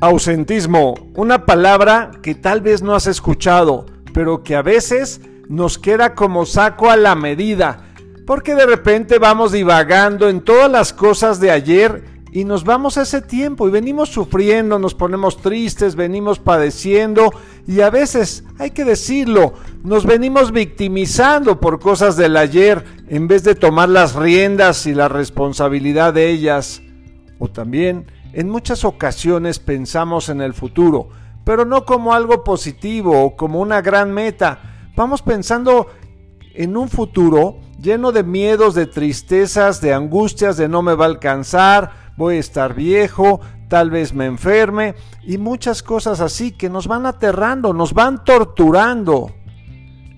Ausentismo, una palabra que tal vez no has escuchado, pero que a veces nos queda como saco a la medida, porque de repente vamos divagando en todas las cosas de ayer y nos vamos a ese tiempo y venimos sufriendo, nos ponemos tristes, venimos padeciendo y a veces, hay que decirlo, nos venimos victimizando por cosas del ayer en vez de tomar las riendas y la responsabilidad de ellas. O también en muchas ocasiones pensamos en el futuro, pero no como algo positivo o como una gran meta. Vamos pensando en un futuro lleno de miedos, de tristezas, de angustias, de no me va a alcanzar, voy a estar viejo, tal vez me enferme y muchas cosas así que nos van aterrando, nos van torturando.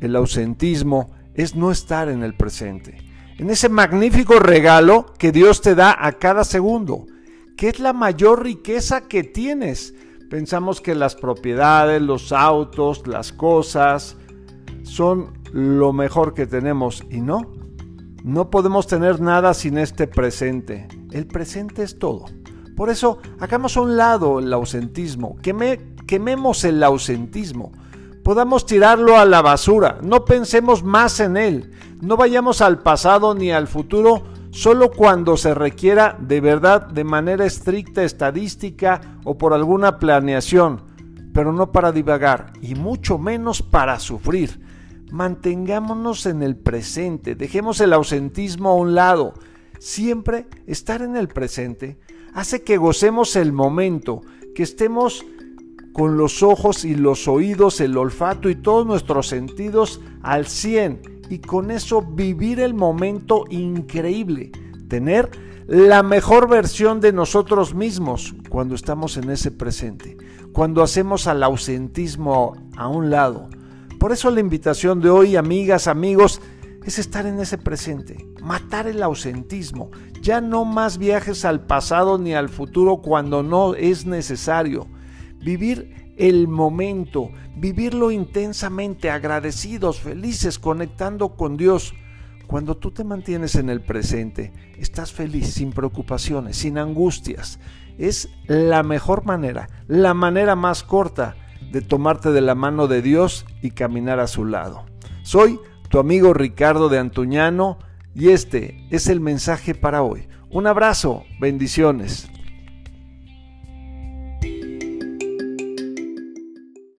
El ausentismo es no estar en el presente, en ese magnífico regalo que Dios te da a cada segundo. ¿Qué es la mayor riqueza que tienes? Pensamos que las propiedades, los autos, las cosas son lo mejor que tenemos y no. No podemos tener nada sin este presente. El presente es todo. Por eso, hagamos a un lado el ausentismo, queme, quememos el ausentismo, podamos tirarlo a la basura, no pensemos más en él, no vayamos al pasado ni al futuro solo cuando se requiera de verdad de manera estricta estadística o por alguna planeación, pero no para divagar y mucho menos para sufrir. Mantengámonos en el presente, dejemos el ausentismo a un lado. Siempre estar en el presente hace que gocemos el momento, que estemos con los ojos y los oídos, el olfato y todos nuestros sentidos al 100 y con eso vivir el momento increíble, tener la mejor versión de nosotros mismos cuando estamos en ese presente, cuando hacemos al ausentismo a un lado. Por eso la invitación de hoy, amigas, amigos, es estar en ese presente, matar el ausentismo, ya no más viajes al pasado ni al futuro cuando no es necesario, vivir el momento, vivirlo intensamente, agradecidos, felices, conectando con Dios. Cuando tú te mantienes en el presente, estás feliz, sin preocupaciones, sin angustias. Es la mejor manera, la manera más corta de tomarte de la mano de Dios y caminar a su lado. Soy tu amigo Ricardo de Antuñano y este es el mensaje para hoy. Un abrazo, bendiciones.